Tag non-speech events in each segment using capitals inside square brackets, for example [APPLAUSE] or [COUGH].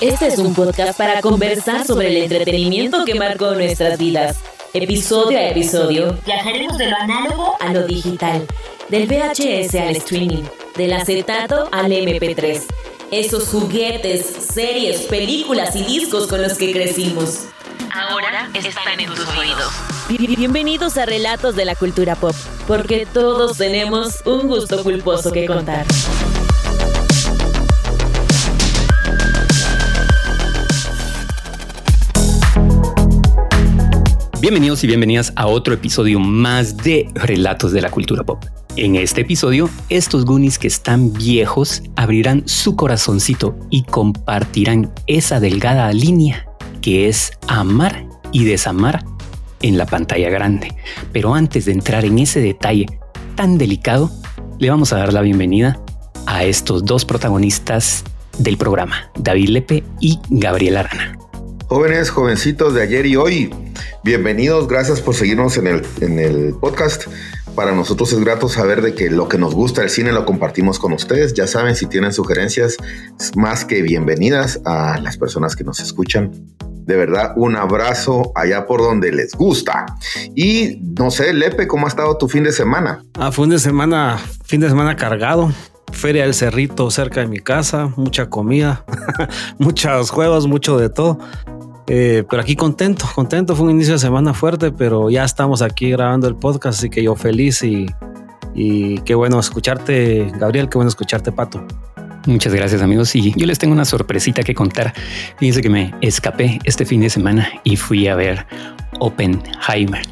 Este es un podcast para conversar sobre el entretenimiento que marcó nuestras vidas. Episodio a episodio, viajaremos de lo análogo a lo digital, del VHS al streaming, del acetato al MP3. Esos juguetes, series, películas y discos con los que crecimos. Ahora están en tus oídos. Bienvenidos a Relatos de la Cultura Pop, porque todos tenemos un gusto culposo que contar. Bienvenidos y bienvenidas a otro episodio más de Relatos de la Cultura Pop. En este episodio, estos Goonies que están viejos abrirán su corazoncito y compartirán esa delgada línea que es amar y desamar en la pantalla grande. Pero antes de entrar en ese detalle tan delicado, le vamos a dar la bienvenida a estos dos protagonistas del programa, David Lepe y Gabriela Arana. Jóvenes, jovencitos de ayer y hoy, bienvenidos, gracias por seguirnos en el, en el podcast. Para nosotros es grato saber de que lo que nos gusta el cine lo compartimos con ustedes. Ya saben, si tienen sugerencias, más que bienvenidas a las personas que nos escuchan. De verdad, un abrazo allá por donde les gusta. Y no sé, Lepe, ¿cómo ha estado tu fin de semana? Ah, fin de semana, fin de semana cargado. Feria del Cerrito cerca de mi casa, mucha comida, [LAUGHS] muchos juegos, mucho de todo. Eh, pero aquí contento, contento. Fue un inicio de semana fuerte, pero ya estamos aquí grabando el podcast, así que yo feliz y, y qué bueno escucharte, Gabriel, qué bueno escucharte, Pato. Muchas gracias amigos y yo les tengo una sorpresita que contar. Fíjense que me escapé este fin de semana y fui a ver Oppenheimer.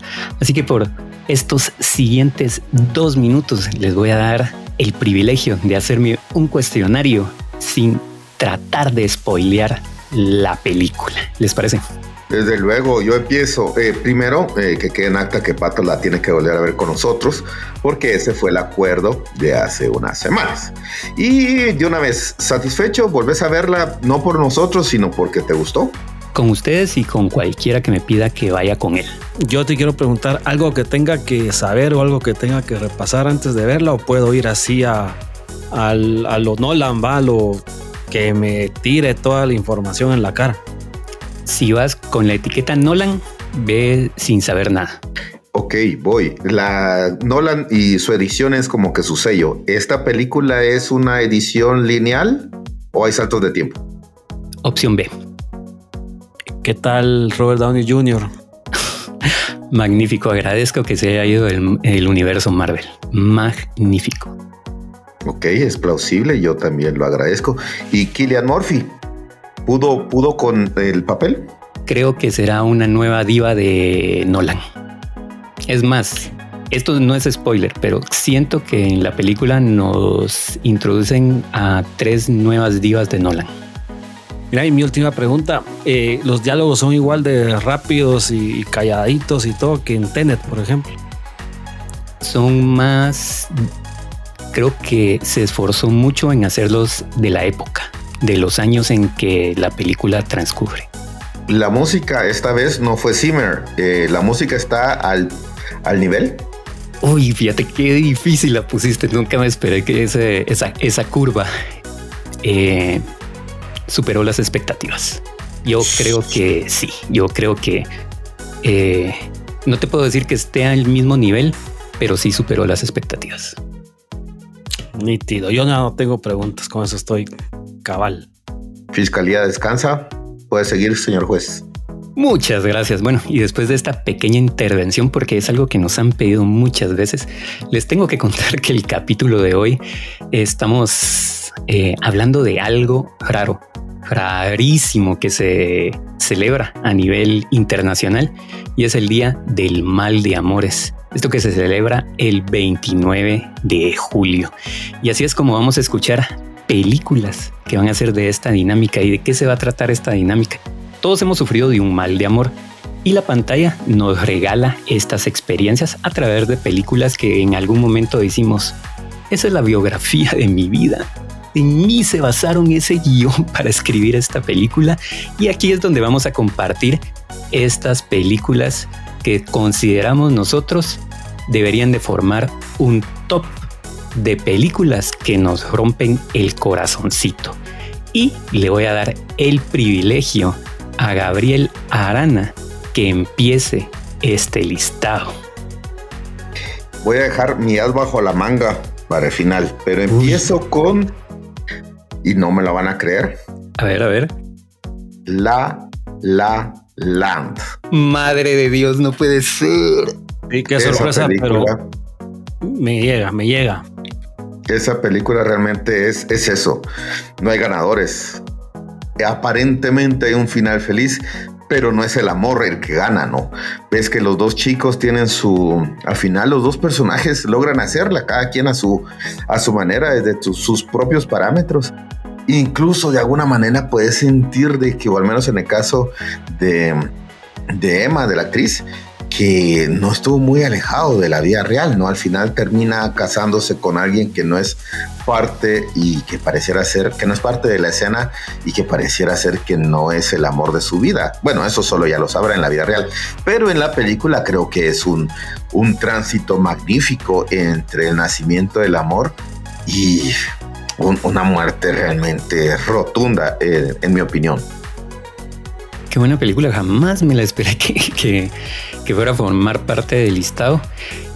Así que por estos siguientes dos minutos les voy a dar el privilegio de hacerme un cuestionario sin tratar de spoilear la película. ¿Les parece? Desde luego, yo empiezo. Eh, primero, eh, que quede en acta que Pato la tiene que volver a ver con nosotros, porque ese fue el acuerdo de hace unas semanas. Y de una vez, satisfecho, volvés a verla no por nosotros, sino porque te gustó. Con ustedes y con cualquiera que me pida que vaya con él. Yo te quiero preguntar algo que tenga que saber o algo que tenga que repasar antes de verla, o puedo ir así a, a lo Nolan, va, a lo que me tire toda la información en la cara. Si vas con la etiqueta Nolan, ve sin saber nada. Ok, voy. La Nolan y su edición es como que su sello. ¿Esta película es una edición lineal o hay saltos de tiempo? Opción B. ¿Qué tal Robert Downey Jr.? [LAUGHS] Magnífico, agradezco que se haya ido el, el universo Marvel. Magnífico. Ok, es plausible, yo también lo agradezco. ¿Y Killian Murphy? ¿Pudo, pudo con el papel? Creo que será una nueva diva de Nolan. Es más, esto no es spoiler, pero siento que en la película nos introducen a tres nuevas divas de Nolan. Mira, y mi última pregunta, eh, ¿los diálogos son igual de rápidos y calladitos y todo que en Tenet, por ejemplo? Son más creo que se esforzó mucho en hacerlos de la época, de los años en que la película transcurre. La música esta vez no fue Zimmer, eh, la música está al, al nivel. Uy, fíjate qué difícil la pusiste. Nunca me esperé que ese, esa, esa curva eh, superó las expectativas. Yo creo que sí. Yo creo que eh, no te puedo decir que esté al mismo nivel, pero sí superó las expectativas. Nítido. Yo no tengo preguntas, con eso estoy cabal. Fiscalía descansa. Puede seguir, señor juez. Muchas gracias. Bueno, y después de esta pequeña intervención, porque es algo que nos han pedido muchas veces, les tengo que contar que el capítulo de hoy estamos eh, hablando de algo raro, rarísimo que se celebra a nivel internacional y es el Día del Mal de Amores. Esto que se celebra el 29 de julio. Y así es como vamos a escuchar películas que van a ser de esta dinámica y de qué se va a tratar esta dinámica. Todos hemos sufrido de un mal de amor y la pantalla nos regala estas experiencias a través de películas que en algún momento decimos, esa es la biografía de mi vida. En mí se basaron ese guion [LAUGHS] para escribir esta película y aquí es donde vamos a compartir estas películas que consideramos nosotros deberían de formar un top de películas que nos rompen el corazoncito. Y le voy a dar el privilegio a Gabriel Arana que empiece este listado. Voy a dejar mi as bajo la manga para el final, pero empiezo con, y no me lo van a creer. A ver, a ver. La La Land. Madre de Dios, no puede ser. Y qué sorpresa, pero me llega, me llega. Esa película realmente es, es eso. No hay ganadores. Aparentemente hay un final feliz, pero no es el amor el que gana, ¿no? Ves que los dos chicos tienen su, al final los dos personajes logran hacerla, cada quien a su, a su manera, desde sus propios parámetros. Incluso de alguna manera puedes sentir de que, o al menos en el caso de, de Emma, de la actriz, que no estuvo muy alejado de la vida real, ¿no? Al final termina casándose con alguien que no es parte y que pareciera ser, que no es parte de la escena y que pareciera ser que no es el amor de su vida. Bueno, eso solo ya lo sabrá en la vida real, pero en la película creo que es un, un tránsito magnífico entre el nacimiento del amor y una muerte realmente rotunda, eh, en mi opinión. Qué buena película, jamás me la esperé que, que, fuera a formar parte del listado.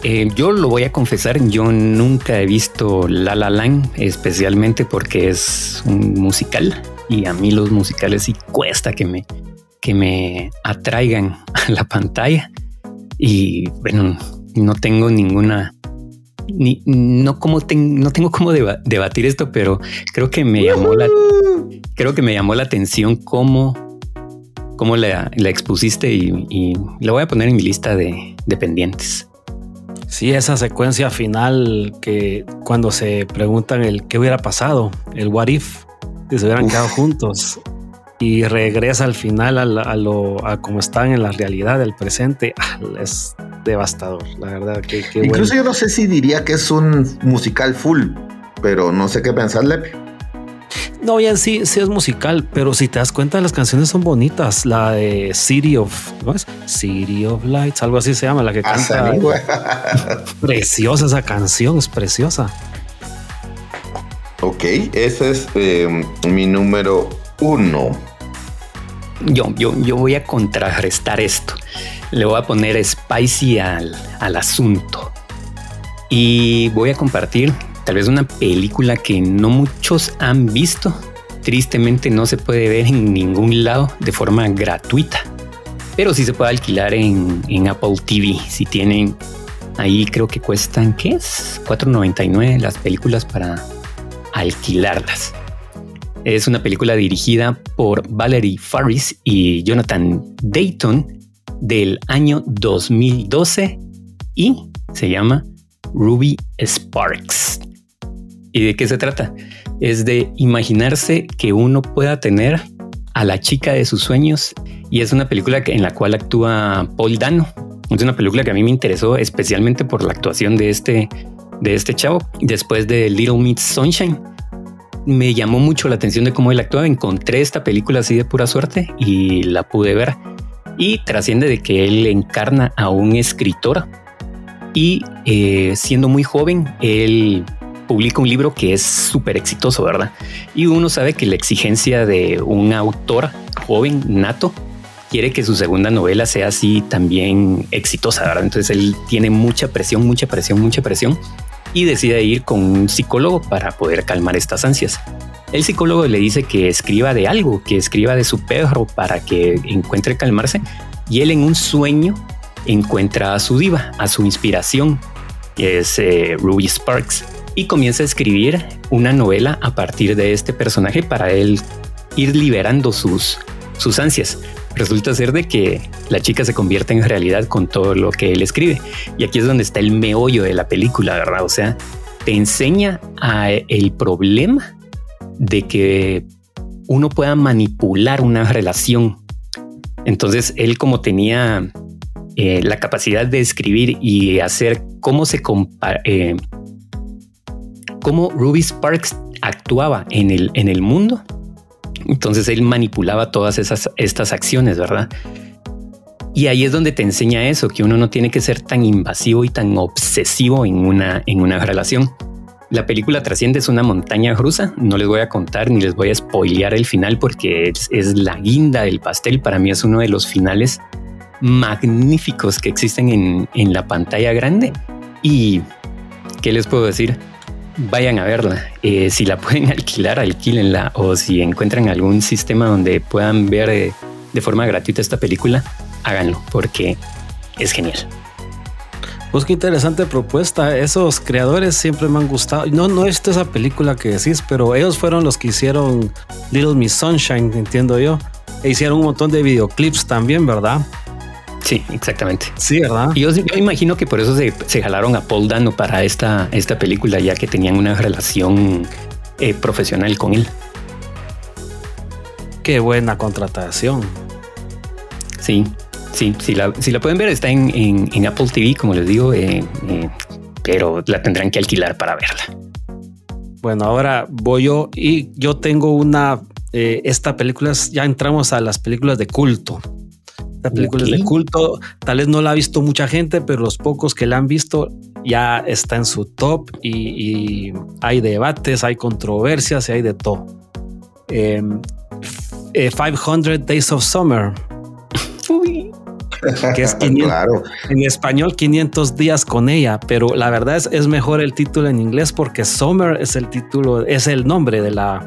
Eh, yo lo voy a confesar, yo nunca he visto La La Land, especialmente porque es un musical y a mí los musicales sí cuesta que me, que me atraigan [LAUGHS] a la pantalla. Y bueno, no tengo ninguna ni, no, como no tengo cómo debatir esto, pero creo que me llamó la, creo que me llamó la atención cómo cómo la, expusiste y, y, la voy a poner en mi lista de, pendientes. Sí, esa secuencia final que cuando se preguntan el qué hubiera pasado, el what if, si se hubieran quedado juntos y regresa al final a, lo a como están en la realidad del presente, ah, es devastador, la verdad. Que, Incluso yo no sé si diría que es un musical full, pero no sé qué pensarle. No, bien, sí, sí es musical, pero si te das cuenta, las canciones son bonitas. La de City of, ¿cómo es? City of Lights, algo así se llama, la que ah, canta. preciosa esa canción, es preciosa. Ok, ese es em, mi número uno. Yo, yo, yo voy a contrarrestar esto. Le voy a poner spicy al, al asunto. Y voy a compartir tal vez una película que no muchos han visto. Tristemente no se puede ver en ningún lado de forma gratuita, pero sí se puede alquilar en, Apple TV. Si tienen ahí, creo que cuestan, ¿qué es? 4.99 las películas para alquilarlas. Es una película dirigida por Valerie Faris y Jonathan Dayton del año 2012 y se llama Ruby Sparks. ¿Y de qué se trata? Es de imaginarse que uno pueda tener a la chica de sus sueños y es una película en la cual actúa Paul Dano. Es una película que a mí me interesó especialmente por la actuación de este, de este chavo después de Little Miss Sunshine. Me llamó mucho la atención de cómo él actuaba. Encontré esta película así de pura suerte y la pude ver. Y trasciende de que él encarna a un escritor y eh, siendo muy joven, él publica un libro que es súper exitoso, ¿verdad? Y uno sabe que la exigencia de un autor joven, nato, quiere que su segunda novela sea así también exitosa, ¿verdad? Entonces él tiene mucha presión, mucha presión, mucha presión y decide ir con un psicólogo para poder calmar estas ansias. El psicólogo le dice que escriba de algo, que escriba de su perro para que encuentre calmarse y él en un sueño encuentra a su diva, a su inspiración, que es eh, Ruby Sparks y comienza a escribir una novela a partir de este personaje para él ir liberando sus, sus ansias. Resulta ser de que la chica se convierte en realidad con todo lo que él escribe. Y aquí es donde está el meollo de la película, ¿verdad? O sea, te enseña a el problema de que uno pueda manipular una relación. Entonces, él como tenía eh, la capacidad de escribir y hacer cómo se compara, eh, cómo Ruby Sparks actuaba en el, en el mundo. Entonces él manipulaba todas esas, estas acciones, ¿verdad? Y ahí es donde te enseña eso, que uno no tiene que ser tan invasivo y tan obsesivo en una, en una relación. La película Trasciende es una montaña rusa. No les voy a contar ni les voy a spoilear el final porque es, la guinda del pastel. Para mí es uno de los finales magníficos que existen en, en la pantalla grande. Y ¿qué les puedo decir? Vayan a verla. Eh, si la [LAUGHS] pueden alquilar, alquílenla. O si encuentran algún sistema donde puedan ver eh, de forma gratuita esta película, háganlo porque es genial. Pues qué interesante propuesta. Esos creadores siempre me han gustado. No, no es esa película que decís, pero ellos fueron los que hicieron Little Miss Sunshine, entiendo yo. E hicieron un montón de videoclips también, ¿verdad? Sí, exactamente. Sí, ¿verdad? Y yo, imagino que por eso se, jalaron a Paul Dano para esta, esta película, ya que tenían una relación eh, profesional con él. Qué buena contratación. Sí, sí, si la, si la pueden ver, está en, Apple TV, como les digo, eh, eh, pero la tendrán que alquilar para verla. Bueno, ahora voy yo y yo tengo una. esta película, ya entramos a las películas de culto. La película es de culto, tal vez no la ha visto mucha gente, pero los pocos que la han visto ya está en su top y, hay debates, hay controversias y hay de todo. 500 em, eh, Days of Summer. Que es [LAUGHS] 500, en español 500 días con ella, pero la verdad es, es mejor el título en inglés porque Summer es el título, es el nombre de la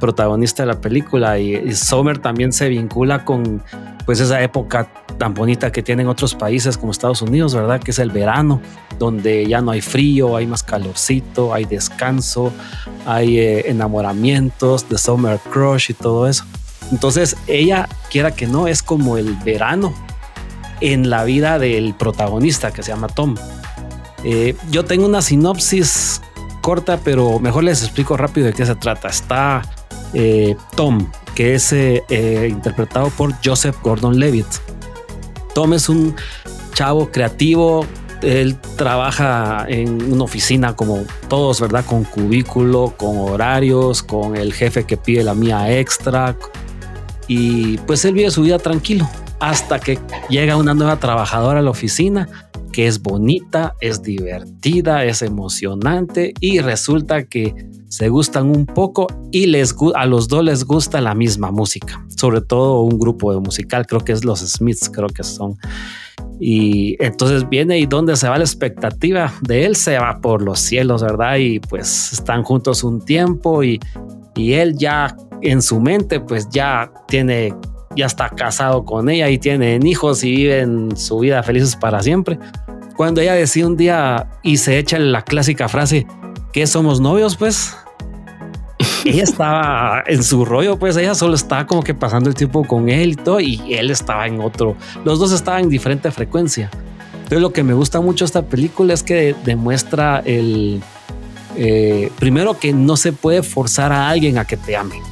protagonista de la película y, y Summer también se vincula con pues esa época tan bonita que tienen otros países como Estados Unidos, ¿verdad? Que es el verano, donde ya no hay frío, hay más calorcito, hay descanso, hay eh, enamoramientos, de summer crush y todo eso. Entonces ella, quiera que no, es como el verano en la vida del protagonista que se llama Tom. Eh, yo tengo una sinopsis corta, pero mejor les explico rápido de qué se trata. Está eh, Tom, que es eh, interpretado por Joseph Gordon-Levitt. Tom es un chavo creativo, él trabaja en una oficina como todos, ¿verdad? Con cubículo, con horarios, con el jefe que pide la mía extra. Y pues él vive su vida tranquilo hasta que llega una nueva trabajadora a la oficina que es bonita, es divertida, es emocionante y resulta que se gustan un poco y les a los dos les gusta la misma música, sobre todo un grupo de musical, creo que es los Smiths, creo que son. Y entonces viene y donde se va la expectativa de él se va por los cielos, ¿verdad? Y pues están juntos un tiempo y, y él ya en su mente pues ya tiene ya está casado con ella y tienen hijos y viven su vida felices para siempre. Cuando ella decide un día y se echa la clásica frase, ¿qué somos novios? Pues [LAUGHS] ella estaba en su rollo, pues ella solo estaba como que pasando el tiempo con él y todo, y él estaba en otro. Los dos estaban en diferente frecuencia. Entonces, lo que me gusta mucho esta película es que demuestra el eh, primero que no se puede forzar a alguien a que te ame.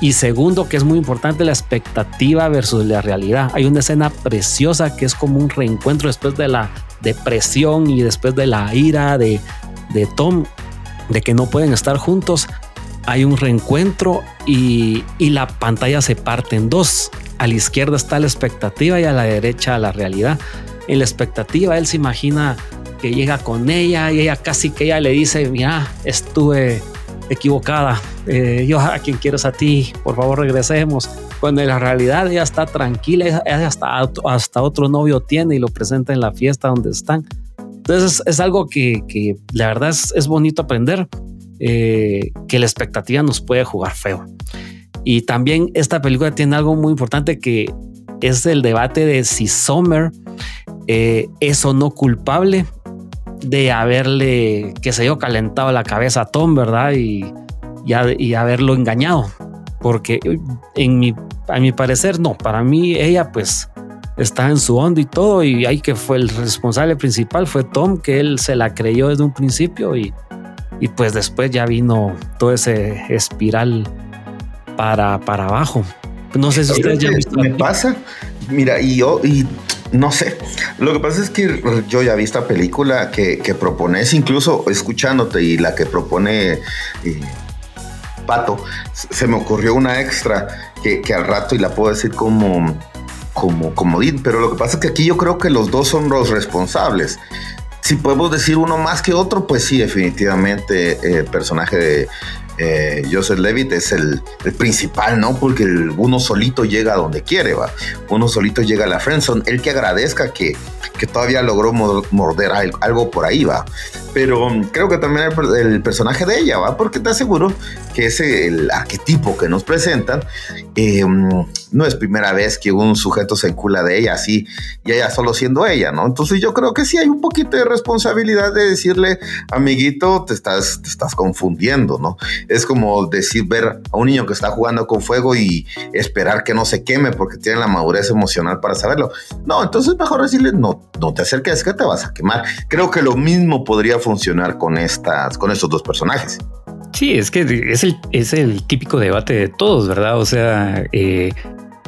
Y segundo, que es muy importante, la expectativa versus la realidad. Hay una escena preciosa que es como un reencuentro después de la depresión y después de la ira de, de Tom, de que no pueden estar juntos. Hay un reencuentro y, y la pantalla se parte en dos. A la izquierda está la expectativa y a la derecha la realidad. En la expectativa él se imagina que llega con ella y ella casi que ella le dice, mira, estuve equivocada. Eh, yo a quien quiero es a ti, por favor regresemos. Cuando en la realidad ella está tranquila, hasta, hasta otro novio tiene y lo presenta en la fiesta donde están. Entonces es, algo que, que, la verdad es, es bonito aprender, eh, que la expectativa nos puede jugar feo. Y también esta película tiene algo muy importante que es el debate de si Sommer eh, es o no culpable de haberle, que se yo, calentado la cabeza a Tom, ¿verdad? Y, y, haberlo engañado. Porque en mi, a mi parecer, no, para mí ella pues está en su onda y todo, y ahí que fue el responsable principal, fue Tom, que él se la creyó desde un principio y, y pues después ya vino todo ese espiral para, para abajo. No sé si ustedes ya han visto. Me pasa, mira, y yo, y no sé. Lo que pasa es que yo ya vi esta película que, que propones, incluso escuchándote y la que propone eh, Pato, se me ocurrió una extra que, al rato y la puedo decir como, como comodín, pero lo que pasa es que aquí yo creo que los dos son los responsables. si podemos decir uno más que otro, pues sí, definitivamente el personaje de eh, Joseph Levitt es el, principal, ¿no? Porque uno solito llega a donde quiere, va. Uno solito llega a la friendzone. El que agradezca que, que todavía logró morder algo por ahí, va. Pero um, creo que también el, personaje de ella, va, porque te aseguro que ese el arquetipo que nos presentan eh, no es primera vez que un sujeto se encula de ella así y ella solo siendo ella, ¿no? Entonces yo creo que sí hay un poquito de responsabilidad de decirle, amiguito, te estás, te estás confundiendo, ¿no? Es como decir, ver a un niño que está jugando con fuego y esperar que no se queme porque tiene la madurez emocional para saberlo. No, entonces mejor decirle, no, no te acerques que te vas a quemar. Creo que lo mismo podría funcionar con estas, con estos dos personajes. Sí, es que es el, es el típico debate de todos, ¿verdad? O sea, eh,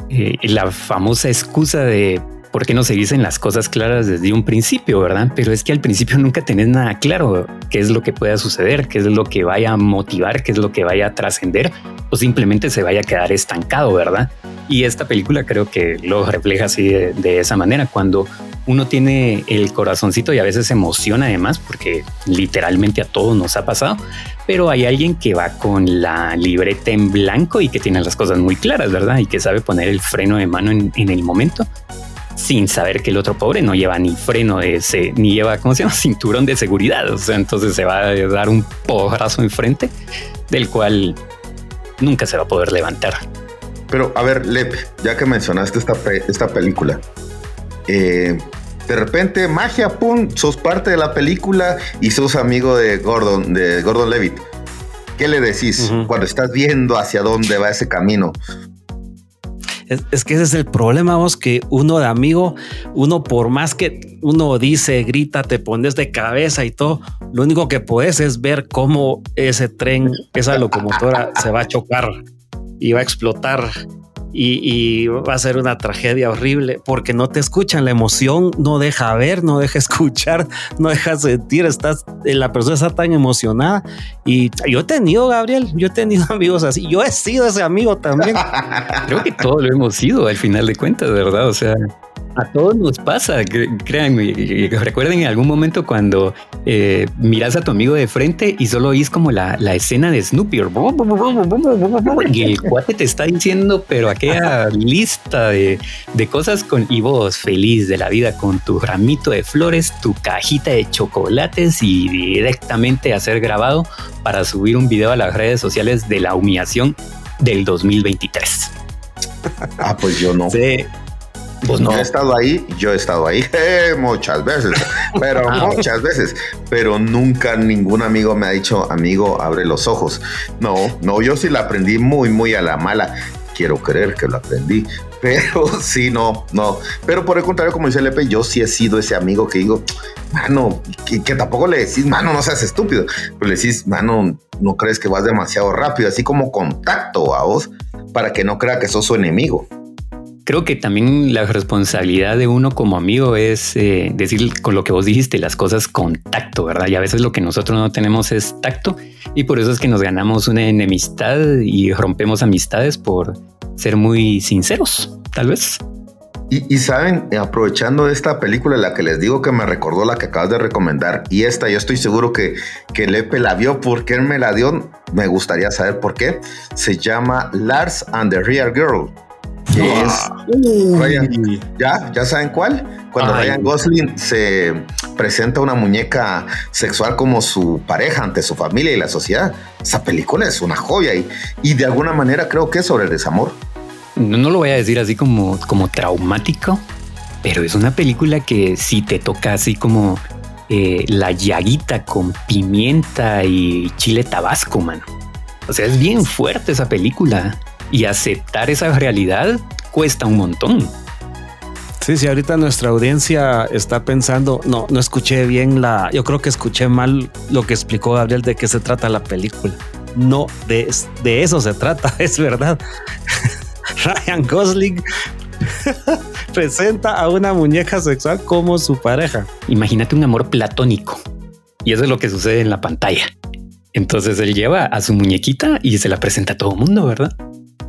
eh, la famosa excusa de por qué no se dicen las cosas claras desde un principio, ¿verdad? Pero es que al principio nunca tenés nada claro qué es lo que pueda suceder, qué es lo que vaya a motivar, qué es lo que vaya a trascender o simplemente se vaya a quedar estancado, ¿verdad? Y esta película creo que lo refleja así de, esa manera, cuando uno tiene el corazoncito y a veces se emociona además, porque literalmente a todos nos ha pasado, pero hay alguien que va con la libreta en blanco y que tiene las cosas muy claras, ¿verdad? Y que sabe poner el freno de mano en, el momento sin saber que el otro pobre no lleva ni freno de ese, ni lleva, ¿cómo se llama? [LAUGHS] Cinturón de seguridad. O sea, entonces se va a dar un porrazo enfrente del cual nunca se va a poder levantar. Pero a ver, Lep, ya que mencionaste esta, esta película, eh, de repente, magia, pum, sos parte de la película y sos amigo de Gordon, de Gordon Levitt. ¿Qué le decís cuando estás viendo hacia dónde va ese camino? Es, que ese es el problema, vos, que uno de amigo, uno por más que uno dice, grita, te pones de cabeza y todo, lo único que puedes es ver cómo ese tren, esa locomotora se va a chocar y va a explotar y, va a ser una tragedia horrible porque no te escuchan. La emoción no deja ver, no deja [LAUGHS] escuchar, no deja sentir. Estás, la persona está tan emocionada. Y yo he tenido, Gabriel, yo he tenido [LAUGHS] amigos así. Yo he sido ese amigo también. [LAUGHS] Creo que todos lo hemos sido al final de cuentas, ¿verdad? O sea, a todos nos pasa, créanme. Recuerden en algún momento cuando eh, miras a tu amigo de frente y solo oís como la, la, escena de Snoopy y el cuate te está diciendo, pero aquella lista de, de cosas con y vos feliz de la vida con tu ramito de flores, tu cajita de chocolates y directamente a ser grabado para subir un video a las redes sociales de la humillación del 2023. Ah, pues yo no. Sí, pues no. he estado ahí, yo he estado ahí [LAUGHS] eh, muchas veces, pero ah, muchas veces, pero nunca ningún amigo me ha dicho, amigo, abre los ojos. No, no, yo sí la aprendí muy, muy a la mala. Quiero creer que lo aprendí, [LAUGHS] pero sí, no, no. Pero por el contrario, como dice Lepe, yo sí he sido ese amigo que digo, mano, que, que, tampoco le decís, mano, no seas estúpido, pero le decís, mano, no crees que vas demasiado rápido, así como contacto a vos, para que no crea que sos su enemigo creo que también la responsabilidad de uno como amigo es eh, decir con lo que vos dijiste, las cosas con tacto, ¿verdad? Y a veces lo que nosotros no tenemos es tacto y por eso es que nos ganamos una enemistad y rompemos amistades por ser muy sinceros, tal vez. Y, saben, aprovechando esta película, la que les digo que me recordó la que acabas de recomendar, y esta yo estoy seguro que, que Lepe la vio, porque él me la dio, me gustaría saber por qué. Se llama Lars and the Real Girl ¿Ya? ¿Ya saben cuál? Cuando Ryan Gosling se presenta una muñeca sexual como su pareja ante su familia y la sociedad. Esa película es una joya y, y de alguna manera creo que es sobre el desamor. No, lo voy a decir así como, como traumático, pero es una película que sí te toca así como eh, la llaguita con pimienta y chile tabasco, mano. O sea, es bien fuerte esa película y aceptar esa realidad cuesta un montón. Sí, sí, ahorita nuestra audiencia está pensando, no, no escuché bien la, yo creo que escuché mal lo que explicó Gabriel de qué se trata la película. No, de, de eso se trata, [LAUGHS] es verdad. [LAUGHS] Ryan Gosling [LAUGHS] presenta a una muñeca sexual como su pareja. Imagínate un amor platónico. Y eso es lo que sucede en la pantalla. Entonces él lleva a su muñequita y se la presenta a todo el mundo, ¿verdad?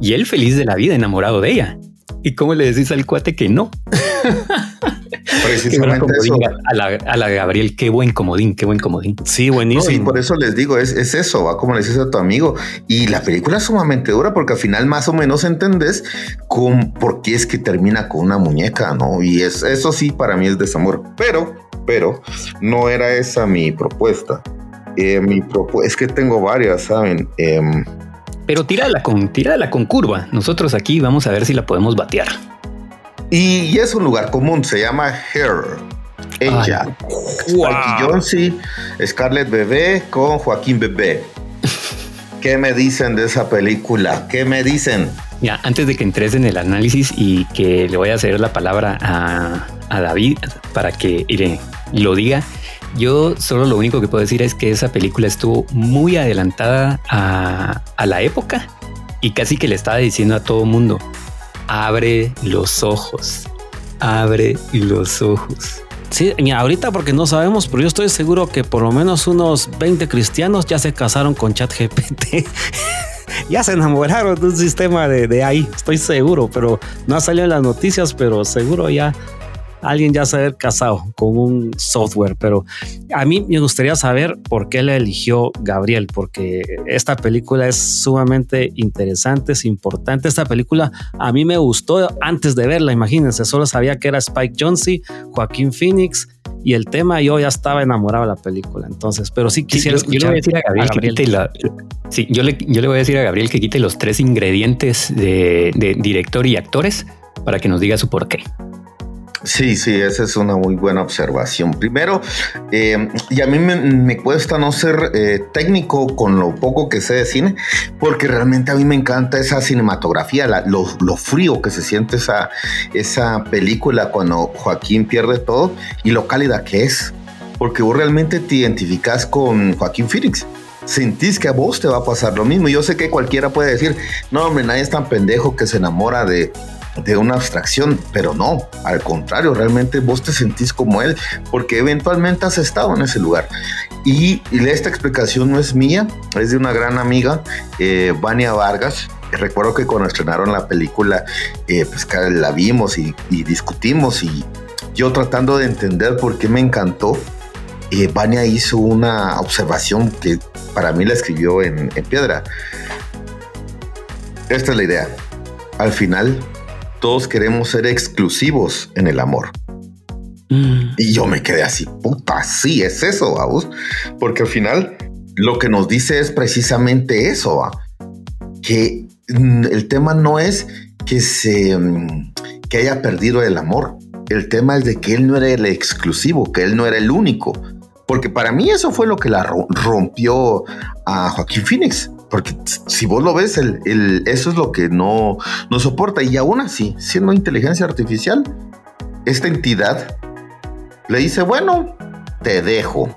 Y él feliz de la vida, enamorado de ella. ¿Y cómo le decís al cuate que no? [LAUGHS] Precisamente eso. A la, a la, Gabriel, qué buen comodín, qué buen comodín. Sí, buenísimo. y por eso les digo, es, es eso, va como le dices a tu amigo. Y la película es sumamente dura porque al final más o menos entendés con por qué es que termina con una muñeca, ¿no? Y es, eso sí para mí es desamor. Pero, pero, no era esa mi propuesta. Eh, mi propuesta es que tengo varias, ¿saben? Eh, pero tírala con, tírala con curva. Nosotros aquí vamos a ver si la podemos batear. Y, es un lugar común, se llama Hair. Ella. Wow. Scarlett Bebé con Joaquín Bebé. [LAUGHS] ¿Qué me dicen de esa película? ¿Qué me dicen? Ya, antes de que entres en el análisis y que le voy a ceder la palabra a, a David para que lo diga, yo solo lo único que puedo decir es que esa película estuvo muy adelantada a, la época y casi que le estaba diciendo a todo mundo, abre los ojos, abre los ojos. Sí, ahorita porque no sabemos, pero yo estoy seguro que por lo menos unos 20 cristianos ya se casaron con ChatGPT. [LAUGHS] ya se enamoraron de un sistema de, de, ahí, estoy seguro, pero no ha salido en las noticias, pero seguro ya alguien ya se haber casado con un software, pero a mí me gustaría saber por qué la eligió Gabriel, porque esta película es sumamente interesante, es importante. Esta película a mí me gustó antes de verla, imagínense, solo sabía que era Spike Jonze, Joaquín Phoenix y el tema yo ya estaba enamorado de la película. Entonces, pero sí quisiera yo, le voy a decir a Gabriel, que quite la, sí, yo le, yo le voy a decir a Gabriel que quite los tres ingredientes de, de director y actores para que nos diga su por qué. Sí, sí, esa es una muy buena observación. Primero, eh, y a mí me, cuesta no ser eh, técnico con lo poco que sé de cine, porque realmente a mí me encanta esa cinematografía, lo, frío que se siente esa, esa película cuando Joaquín pierde todo y lo cálida que es, porque vos realmente te identificas con Joaquín Phoenix sentís que a vos te va a pasar lo mismo. Yo sé que cualquiera puede decir, no, hombre, nadie es tan pendejo que se enamora de, de una abstracción, pero no, al contrario, realmente vos te sentís como él, porque eventualmente has estado en ese lugar. Y, esta explicación no es mía, es de una gran amiga, eh, Vania Vargas. Recuerdo que cuando estrenaron la película, eh, pues la vimos y, discutimos y yo tratando de entender por qué me encantó, eh, Vania hizo una observación que para mí la escribió en, en piedra. Esta es la idea. Al final, todos queremos ser exclusivos en el amor. Mm. Y yo me quedé así, puta, sí, es eso, vamos. Porque al final lo que nos dice es precisamente eso, que mm, el tema no es que se mm, que haya perdido el amor. El tema es de que él no era el exclusivo, que él no era el único. Porque para mí eso fue lo que la rompió a Joaquín Phoenix. Porque si vos lo ves, el, eso es lo que no, no soporta. Y aún así, siendo inteligencia artificial, esta entidad le dice, bueno, te dejo.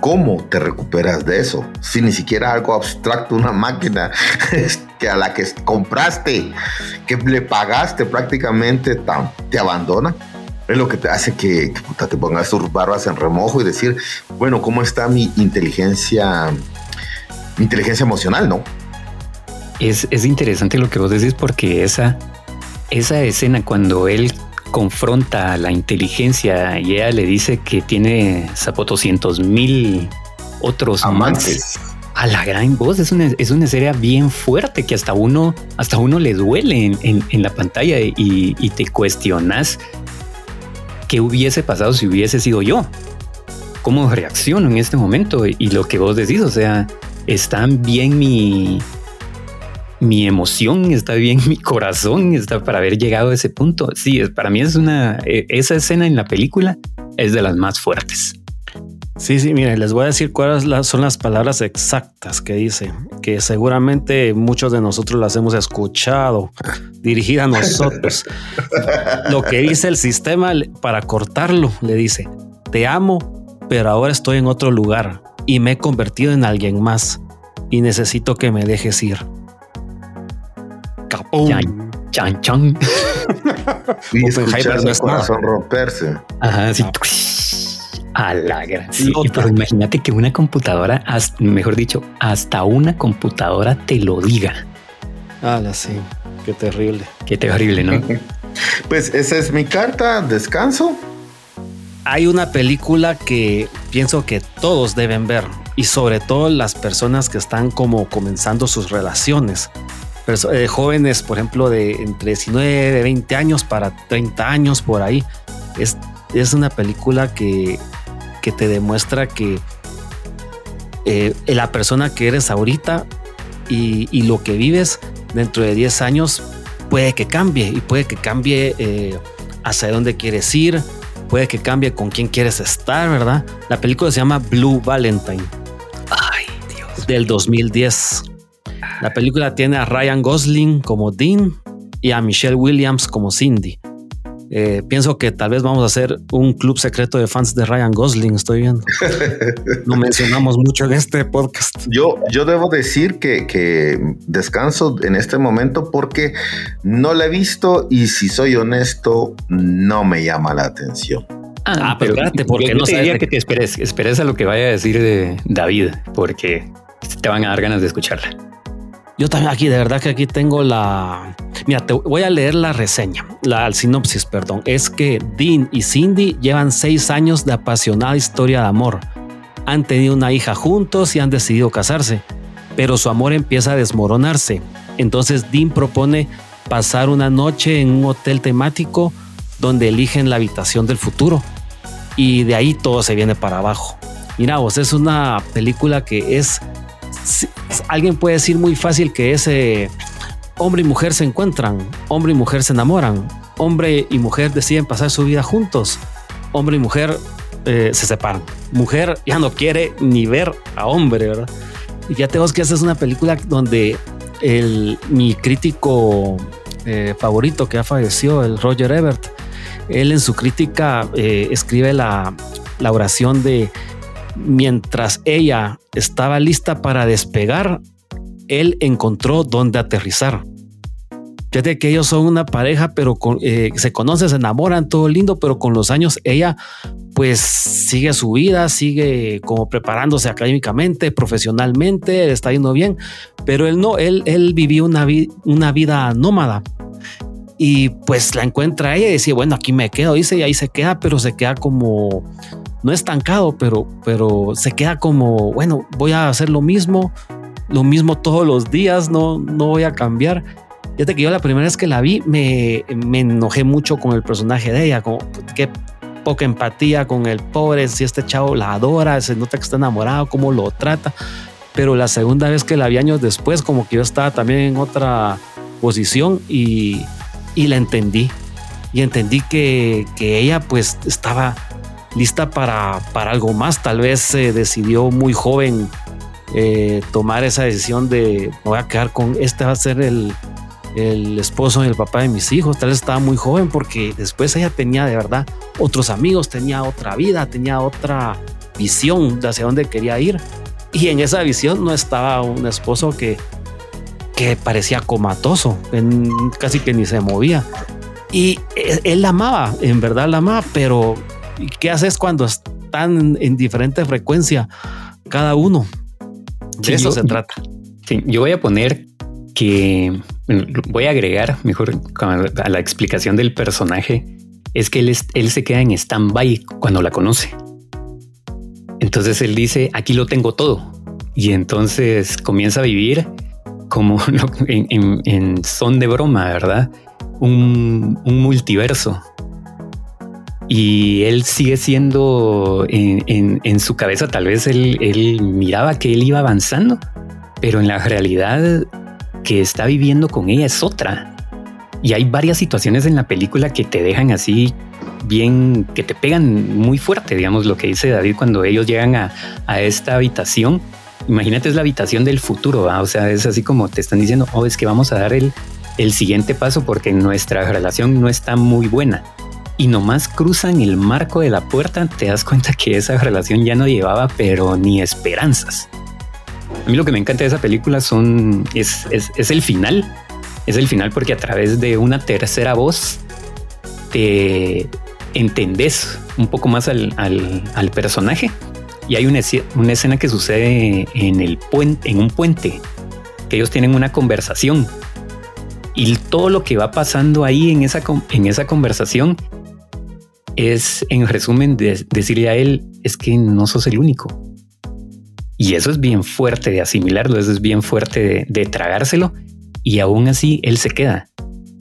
¿Cómo te recuperas de eso? Si ni siquiera algo abstracto, una máquina que [LAUGHS] a la que compraste, que le pagaste prácticamente, te abandona. Es lo que te hace que, te pongas tus barbas en remojo y decir, bueno, ¿cómo está mi inteligencia inteligencia emocional, ¿no? Es, interesante lo que vos decís porque esa, esa escena cuando él confronta a la inteligencia y ella le dice que tiene zapotoscientos mil otros amantes. A la gran voz es una, es una serie bien fuerte que hasta uno, hasta uno le duele en, la pantalla y, y, te cuestionas qué hubiese pasado si hubiese sido yo. ¿Cómo reacciono en este momento? Y lo que vos decís, o sea, está bien mi, mi emoción, está bien mi corazón, está para haber llegado a ese punto. Sí, para mí es una, e, esa escena en la película es de las más fuertes. Sí, sí, miren, les voy a decir cuáles son las palabras exactas que dice, que seguramente muchos de nosotros las hemos escuchado, dirigida a nosotros. Lo que dice el sistema para cortarlo, le dice, te amo, pero ahora estoy en otro lugar y me he convertido en alguien más y necesito que me dejes ir. Chan, chan, chan. [LAUGHS] y escuchar no corazón romperse. Ajá, sí. A la gran. pero imagínate que una computadora, mejor dicho, hasta una computadora te lo diga. Ah, sí. Qué terrible. Qué terrible, ¿no? [LAUGHS] Pues esa es mi carta, descanso. Hay una película que pienso que todos deben ver y sobre todo las personas que están como comenzando sus relaciones. Eh, jóvenes, por ejemplo, de entre 19, 20 años para 30 años por ahí. Es, es una película que, que te demuestra que eh, la persona que eres ahorita y, lo que vives dentro de 10 años puede que cambie y puede que cambie eh, hacia dónde quieres ir, puede que cambie con quién quieres estar, ¿verdad? La película se llama Blue Valentine. Ay, Dios. Del 2010. La película tiene a Ryan Gosling como Dean y a Michelle Williams como Cindy. Eh, pienso que tal vez vamos a hacer un club secreto de fans de Ryan Gosling, estoy viendo. [LAUGHS] Lo mencionamos mucho en este podcast. Yo, yo debo decir que, que, descanso en este momento porque no la he visto y si soy honesto, no me llama la atención. Ah, ah pero espérate, porque no te que te esperes, esperes a lo que vaya a decir de David, porque te van a dar ganas de escucharla. Yo también aquí, de verdad que aquí tengo la... Mira, te voy a leer la reseña, la sinopsis, perdón. Es que Dean y Cindy llevan seis años de apasionada historia de amor. Han tenido una hija juntos y han decidido casarse, pero su amor empieza a desmoronarse. Entonces Dean propone pasar una noche en un hotel temático donde eligen la habitación del futuro. Y de ahí todo se viene para abajo. Mira vos, es una película que es alguien puede decir muy fácil que ese hombre y mujer se encuentran, hombre y mujer se enamoran, hombre y mujer deciden pasar su vida juntos, hombre y mujer eh, se separan, mujer ya no quiere ni ver a hombre, ¿verdad? Y ya tengo que hacer una película donde el, mi crítico eh, favorito que ha fallecido, el Roger Ebert, él en su crítica eh, escribe la, la oración de mientras ella estaba lista para despegar, él encontró dónde aterrizar. Fíjate que ellos son una pareja, pero eh, se conocen, se enamoran, todo lindo, pero con los años ella pues sigue su vida, sigue como preparándose académicamente, profesionalmente, está yendo bien, pero él no, él, él vivió una, una vida nómada. Y pues la encuentra ella y decía, bueno, aquí me quedo, dice, y ahí se queda, pero se queda como no estancado, pero, pero se queda como, bueno, voy a hacer lo mismo, lo mismo todos los días, no, no voy a cambiar. Fíjate que yo la primera vez que la vi me, me enojé mucho con el personaje de ella, como qué poca empatía con el pobre, si este chavo la adora, se nota que está enamorado, cómo lo trata. Pero la segunda vez que la vi años después, como que yo estaba también en otra posición y, y la entendí. Y entendí que, que ella pues estaba lista para, para algo más. Tal vez se decidió muy joven eh, tomar esa decisión de voy a quedar con este va a ser el, el esposo y el papá de mis hijos. Tal vez estaba muy joven porque después ella tenía de verdad otros amigos, tenía otra vida, tenía otra visión de hacia dónde quería ir. Y en esa visión no estaba un esposo que, que parecía comatoso, casi que ni se movía. Y él, él la amaba, en verdad la amaba, pero ¿Y qué haces cuando están en diferente frecuencia cada uno? De eso se trata. Sí, yo voy a poner que voy a agregar mejor a la explicación del personaje es que él, él se queda en stand-by cuando la conoce. Entonces él dice, aquí lo tengo todo. Y entonces comienza a vivir como [LAUGHS] en, son de broma, ¿verdad? Un, un multiverso y él sigue siendo en, su cabeza, tal vez él, miraba que él iba avanzando, pero en la realidad que está viviendo con ella es otra. Y hay varias situaciones en la película que te dejan así bien, que te pegan muy fuerte, digamos, lo que dice David cuando ellos llegan a, esta habitación. Imagínate, es la habitación del futuro, o sea, es así como te están diciendo, oh, es que vamos a dar el, el siguiente paso porque nuestra relación no está muy buena y nomás cruzan el marco de la puerta, te das cuenta que esa relación ya no llevaba, pero ni esperanzas. A mí lo que me encanta de esa película son es, es, el final. Es el final porque a través de una tercera voz te entendés un poco más al, al, personaje. Y hay una, una, escena que sucede en el en un puente, que ellos tienen una conversación Y todo lo que va pasando ahí en esa, en esa conversación es, en resumen, decirle a él, es que no sos el único. Y eso es bien fuerte de asimilarlo, eso es bien fuerte de, tragárselo. Y aún así él se queda.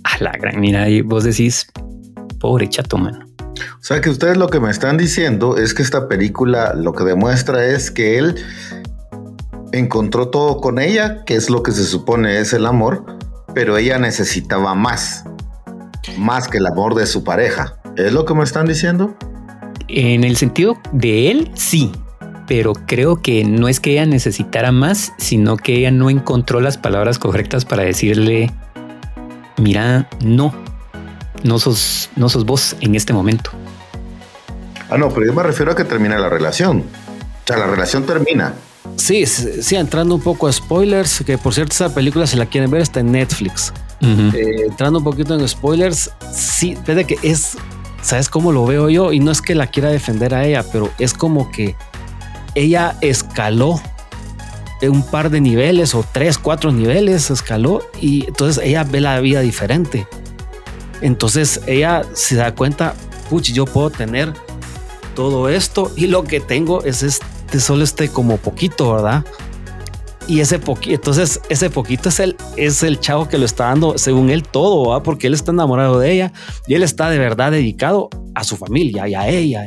A la gran mira, y vos decís, pobre chato, mano. O sea que ustedes lo que me están diciendo es que esta película lo que demuestra es que él encontró todo con ella, que es lo que se supone es el amor, pero ella necesitaba más, más que el amor de su pareja. ¿Es lo que me están diciendo? En el sentido de él, sí, pero creo que no es que ella necesitara más, sino que ella no encontró las palabras correctas para decirle, mira, no, no sos, no sos vos en este momento. Ah, no, pero yo me refiero a que termina la relación. O sea, la relación termina. Sí, sí, entrando un poco a spoilers, que por cierto esa película si la quieren ver está en Netflix. Eh, entrando un poquito en spoilers, sí, desde que es, ¿sabes cómo lo veo yo? Y no es que la quiera defender a ella, pero es como que ella escaló un par de niveles o tres, cuatro niveles, escaló y entonces ella ve la vida diferente. Entonces ella se da cuenta, puch, yo puedo tener todo esto y lo que tengo es este, solo este como poquito, ¿verdad? Y ese poquito, entonces ese poquito es el, es el chavo que lo está dando, según él, todo, ¿verdad? Porque él está enamorado de ella y él está de verdad dedicado a su familia y a ella.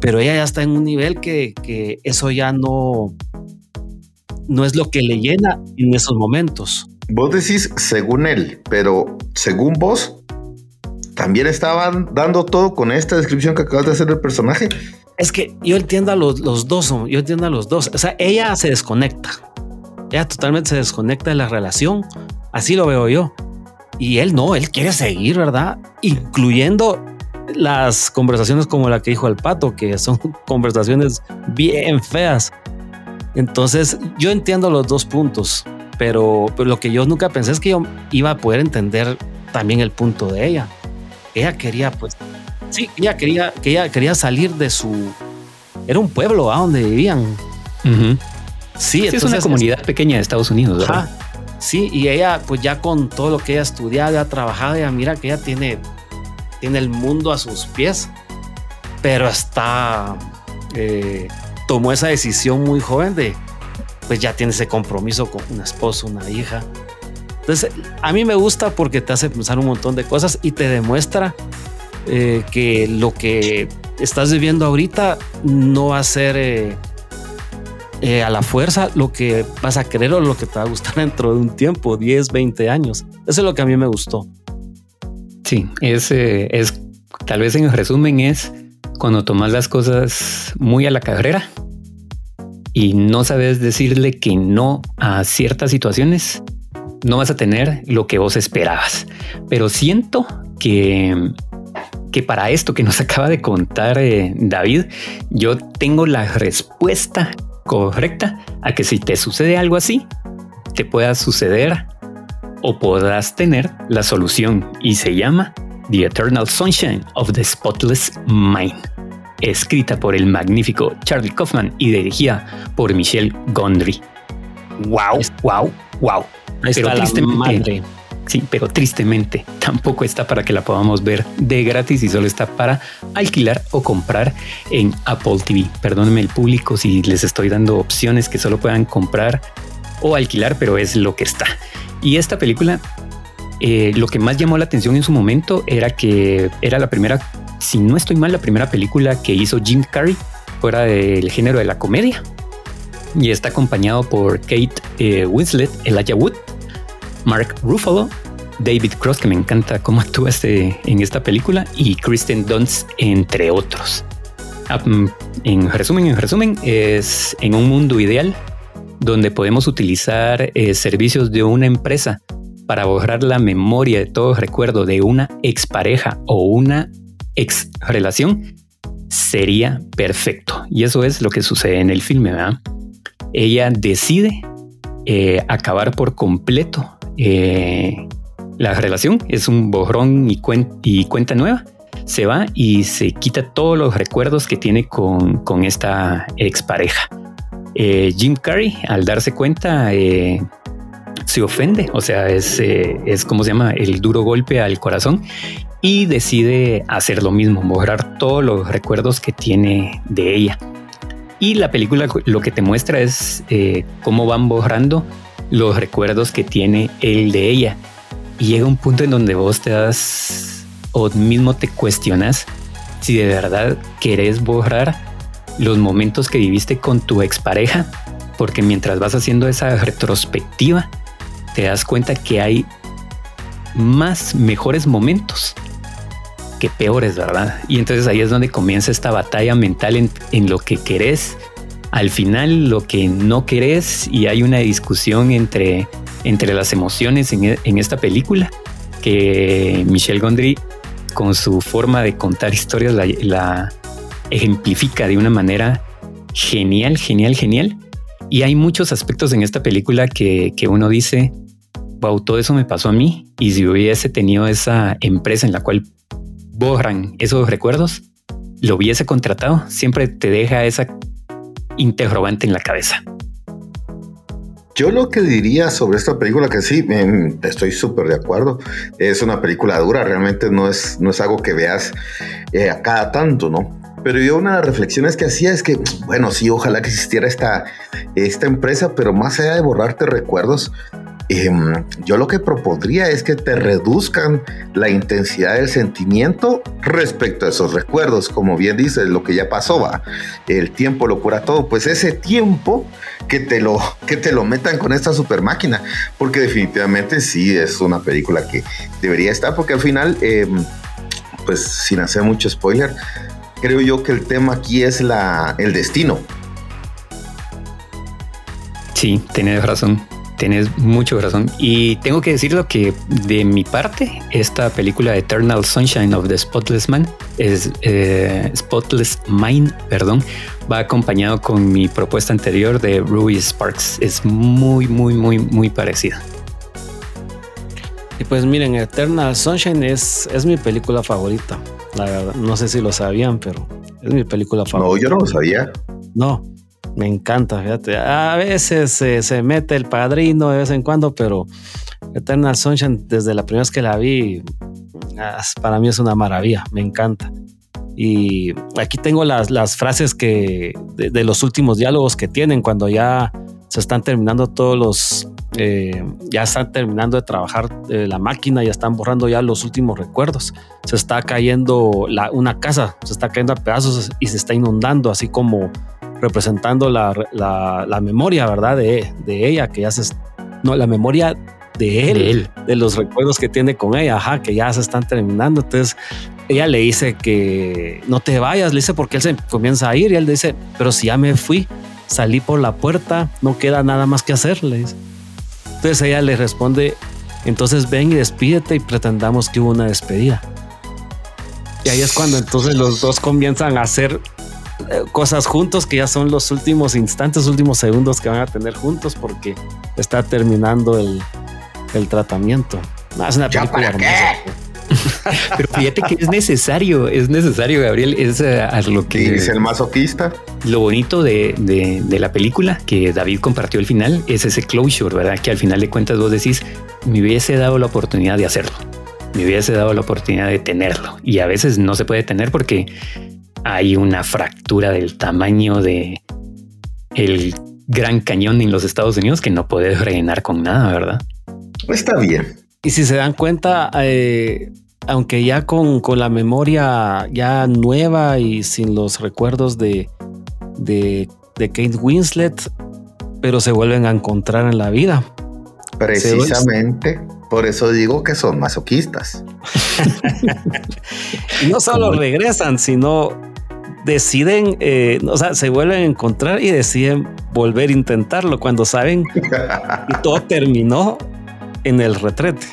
Pero ella ya está en un nivel que, que eso ya no, no es lo que le llena en esos momentos. Vos decís según él, pero según vos, también estaban dando todo con esta descripción que acabas de hacer del personaje. Es que yo entiendo a los, los dos, yo entiendo a los dos. O sea, ella se desconecta. Ella totalmente se desconecta de la relación. Así lo veo yo. Y él no, él quiere seguir, ¿verdad? Incluyendo las conversaciones como la que dijo el pato, que son [LAUGHS] conversaciones bien feas. Entonces, yo entiendo los dos puntos, pero, pero lo que yo nunca pensé es que yo iba a poder entender también el punto de ella ella quería, pues, sí, ella quería, que ella quería salir de su, era un pueblo a donde vivían. Sí, es una comunidad pequeña de Estados Unidos, ¿verdad? sí, y ella, pues ya con todo lo que ella ha estudiado, ha trabajado, ella mira que ella tiene, tiene el mundo a sus pies, pero está, eh, tomó esa decisión muy joven de, pues ya tiene ese compromiso con un esposo, una hija. Entonces, a mí me gusta porque te hace pensar un montón de cosas y te demuestra eh, que lo que estás viviendo ahorita no va a ser eh, eh, a la fuerza lo que vas a querer o lo que te va a gustar [LAUGHS] dentro de un tiempo, 10, 20 años. Eso es lo que a mí me gustó. Sí, es, es tal vez en resumen es cuando tomas las cosas muy a la carrera y no sabes decirle que no a ciertas situaciones no vas a tener lo que vos esperabas. Pero siento que, que para esto que nos [LAUGHS] acaba de contar eh, David, yo tengo la respuesta correcta a que si te sucede algo así, te pueda suceder o podrás tener la solución. Y se llama The Eternal Sunshine of the Spotless Mind, escrita por el magnífico Charlie Kaufman y dirigida por Michelle Gondry. Wow, wow, wow pero tristemente, Sí, pero tristemente tampoco está para que la podamos ver de gratis y solo está para alquilar o comprar en Apple TV. Perdónenme el público si les estoy dando opciones que solo puedan comprar o alquilar, pero es lo que está. Y esta película, eh, lo que más llamó la atención en su momento era que era la primera, si no estoy mal, la primera película que hizo Jim Carrey fuera del género de la comedia. Y está acompañado por Kate eh, Winslet, Elijah Wood, Mark Ruffalo, David Cross, que me encanta cómo actúa este, en esta película, y Kristen Dunst, entre otros. Ah, mm, en resumen, en resumen, es en un mundo ideal donde podemos utilizar eh, servicios de una empresa para borrar la memoria de todo recuerdo de una expareja o una ex relación, sería perfecto. Y eso es lo que sucede en el filme, ¿verdad? Ella decide eh, acabar por completo eh, la relación es un borrón y, cuenta nueva. Se va y se quita todos los recuerdos que tiene con, esta expareja. Eh, Jim Carrey, al darse cuenta, eh, se ofende, o sea, es, eh, es como se llama el duro golpe al corazón y decide hacer lo mismo, borrar todos los recuerdos que tiene de ella. Y la película lo que te muestra es cómo van borrando los recuerdos que tiene él de ella. Y llega un punto en donde vos te das o mismo te cuestionas si de verdad querés borrar los momentos que viviste con tu expareja, porque mientras vas haciendo esa retrospectiva, te das cuenta que hay más mejores momentos que peores, ¿verdad? Y entonces ahí es donde comienza esta batalla mental en, lo que querés, al final lo que no querés y hay una discusión entre, entre las emociones en, esta película que Michelle Gondry con su forma de contar historias la, ejemplifica de una manera genial, genial, genial. Y hay muchos aspectos en esta película que, que uno dice, wow, todo eso me pasó a mí. Y si hubiese tenido esa empresa en la cual borran esos recuerdos, lo hubiese contratado, siempre te deja esa interrogante en la cabeza. Yo lo que diría sobre esta película, que sí, estoy súper de acuerdo, es una película dura, realmente no es, no es algo que veas eh, a cada tanto, ¿no? Pero yo una de las reflexiones que hacía es que, bueno, sí, ojalá que existiera esta, esta empresa, pero más allá de borrarte recuerdos, Em, yo lo que propondría es que te reduzcan la intensidad del sentimiento respecto a esos recuerdos. Como bien dices, lo que ya pasó va. El tiempo lo cura todo. Pues ese tiempo que te lo, [LAUGHS] que te lo metan con esta super máquina. Porque definitivamente sí es una película que debería estar. Porque al final, em, pues sin hacer mucho spoiler, creo yo que el tema aquí es la, el destino. Sí, tienes razón. Tienes mucho razón. Y tengo que decirlo que de mi parte, esta película Eternal Sunshine of the Spotless Man es eh, Spotless Mind, perdón, va acompañado con mi propuesta anterior de Ruby Sparks. Es muy, muy, muy, muy parecida. Y pues miren, Eternal Sunshine es, es mi película favorita. La verdad, no sé si lo sabían, pero es mi película favorita. No, yo no lo sabía. No, me encanta, fíjate. A veces se mete el padrino de vez en cuando, pero Eternal Sunshine, desde la primera vez que la vi, para mí es una maravilla, me encanta. Y aquí tengo las, frases que de, los últimos diálogos que tienen cuando ya se están terminando todos los, eh, ya están terminando de trabajar eh, la máquina, ya están borrando ya los últimos recuerdos. Se está cayendo una casa, se está cayendo a pedazos y se está inundando, así como representando la, la, memoria, ¿verdad? De, de, ella, que ya se... No, la memoria de él, de los recuerdos que tiene con ella, ajá, que ya se están terminando. Entonces, ella le dice que no te vayas, le dice porque él se comienza a ir y él dice, pero si ya me fui, salí por la puerta, no queda nada más que hacer, le dice. Entonces ella le responde, entonces ven y despídete y pretendamos que hubo una despedida. Y ahí es cuando entonces los dos comienzan a hacer cosas juntos que ya son los últimos instantes, últimos segundos que van a tener juntos porque está terminando el, tratamiento. es una película hermosa. [LAUGHS] Pero fíjate que es necesario, es necesario, Gabriel, es eh, lo que dice el masoquista. Lo bonito de, de, la película que David compartió al final es ese closure, ¿verdad? Que al final de cuentas vos decís, me hubiese dado la oportunidad de hacerlo, me hubiese dado la oportunidad de tenerlo y a veces no se puede tener porque hay una fractura del tamaño de el Gran Cañón en los Estados Unidos que no puedes rellenar con nada, ¿verdad? Está bien. Y si se dan cuenta, eh, aunque ya con, la memoria ya nueva y sin los recuerdos de, de, de Kate Winslet, pero se vuelven a encontrar en la vida. Precisamente. Por eso digo que son masoquistas. [LAUGHS] y no solo regresan, sino deciden, eh, o sea, se vuelven a encontrar y deciden volver a intentarlo cuando saben y todo terminó en el retrete.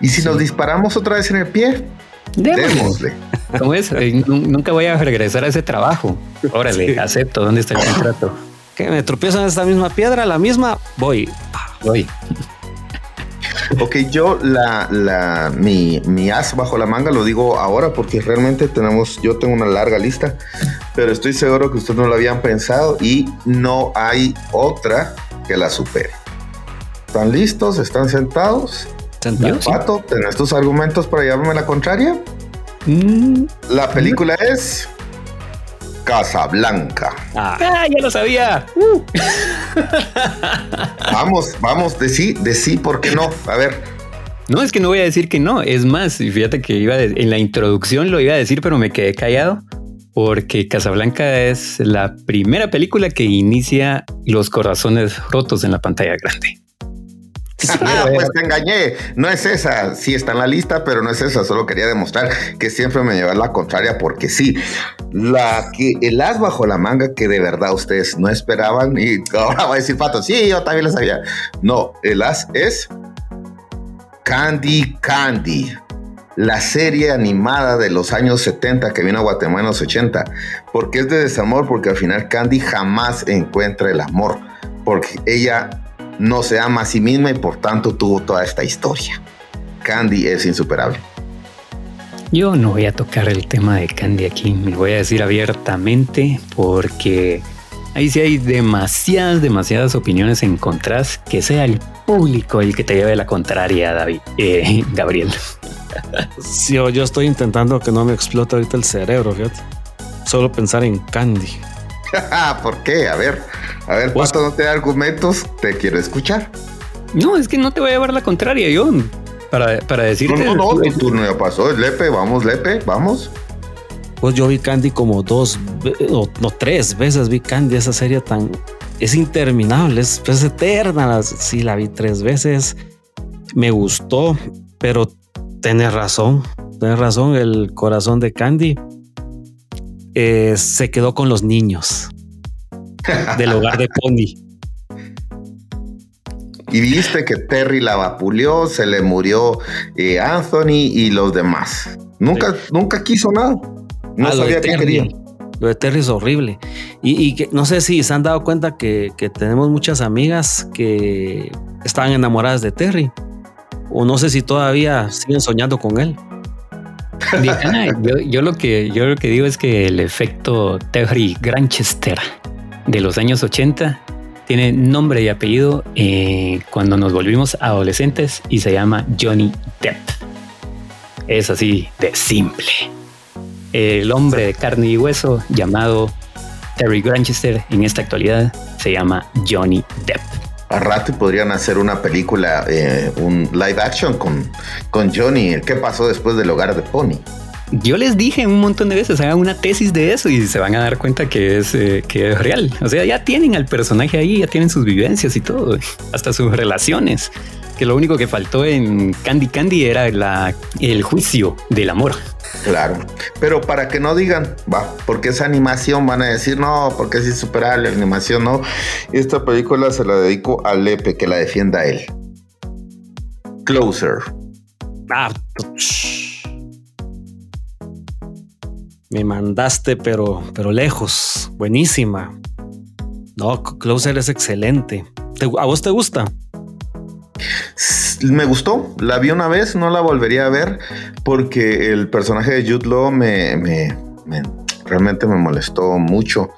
¿Y si nos disparamos otra vez en el pie? Démosle. ¿Cómo es? Eh, nunca voy a regresar a ese trabajo. Órale, acepto. ¿Dónde está el contrato? Que me tropiezo en esta misma piedra, la misma, voy. Voy. Ok, yo la, la, mi, mi as bajo la manga lo digo ahora porque realmente tenemos, yo tengo una larga lista, pero estoy seguro que ustedes no lo habían pensado y no hay otra que la supere. ¿Están listos? ¿Están sentados? Sentados. Pato, ¿tenés tus argumentos para llevarme la contraria? Mm, La película es Casablanca. Ah, ah, ya lo sabía. [LAUGHS] Vamos, vamos, de sí, de sí, ¿por qué no? A ver, No, es que no voy a decir que no. Es más, y fíjate que iba de- en la introducción lo iba a decir, pero me quedé callado porque Casablanca es la primera película que inicia los corazones rotos en la pantalla grande. [LAUGHS] Ah, pues te engañé. No es esa. Sí está en la lista, pero no es esa. Solo quería demostrar que siempre me lleva la contraria porque sí. La que el as bajo la manga que de verdad ustedes no esperaban y ahora va a decir Pato, sí, yo también lo sabía. No, el as es Candy Candy. La serie animada de los años 70 que vino a Guatemala en los 80. Porque es de desamor, porque al final Candy jamás encuentra el amor. Porque ella no se ama a sí misma y por tanto tuvo toda esta historia. Candy es insuperable. Yo no voy a tocar el tema de Candy aquí, me lo voy a decir abiertamente porque ahí sí hay demasiadas, demasiadas opiniones encontradas. Que sea el público el que te lleve la contraria, David, eh, [LAUGHS] Gabriel. sí, yo estoy intentando que no me explote ahorita el cerebro, fíjate. Solo pensar en Candy. [LAUGHS] ¿Por qué? A ver, a ver, Pues- Pato, no te da argumentos, te quiero escuchar. No, es que no te voy a llevar la contraria, yo. Para, para No, decirte. no, no, tu turno ya pasó. Es Lepe, vamos, Lepe, vamos. Pues yo vi Candy como dos o no tres veces vi Candy esa serie tan es interminable, es, es eterna. Sí, la vi tres veces. Me gustó, pero tenés razón, tenés razón. El corazón de Candy eh, se quedó con los niños [LAUGHS] del hogar de Pony. Y viste que Terry la vapuleó, se le murió eh, Anthony y los demás. Nunca, nunca quiso nada. No Ah, sabía qué quería. Lo de Terry es horrible. Y, y que no sé si se han dado cuenta que, que tenemos muchas amigas que estaban enamoradas de Terry. O no sé si todavía siguen soñando con él. Ah, yo, lo que, yo lo que digo es que el efecto Terry Granchester de los años 80 tiene nombre y apellido eh, cuando nos volvimos adolescentes y se llama Johnny Depp. Es así de simple. El hombre de carne y hueso llamado Terry Granchester en esta actualidad se llama Johnny Depp. A rato podrían hacer una película, eh, un live action con, con Johnny. ¿Qué pasó después del hogar de Pony? Yo les dije un montón de veces, hagan una tesis de eso y se van a dar cuenta que es, eh, que es real. O sea, ya tienen al personaje ahí, ya tienen sus vivencias y todo, hasta sus relaciones. Que lo único que faltó en Candy Candy era la, el juicio del amor. Claro. Pero para que no digan, va, porque esa animación van a decir, no, porque es insuperable, la animación no. Esta película se la dedico a Lepe, que la defienda a él. Closer. Ah, me mandaste, pero, pero lejos. Buenísima. No, Closer es excelente. ¿Te- ¿A vos te gusta? Me gustó, la vi una vez, no la volvería a ver porque el personaje de Jude Law me, me- me- realmente me molestó mucho.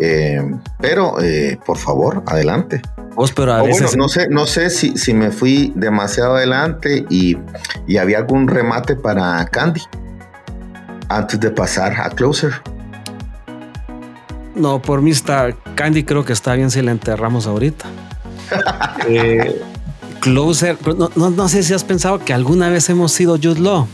Eh, pero eh, por favor, adelante. Vos, pero a bueno, veces no sé, no sé si, si me fui demasiado adelante y, y había algún remate para Candy antes de pasar a Closer. No, por mí está. Candy creo que está bien si la enterramos ahorita. [LAUGHS] Eh, Closer, pero no, no, no sé si has pensado que alguna vez hemos sido Jude Law.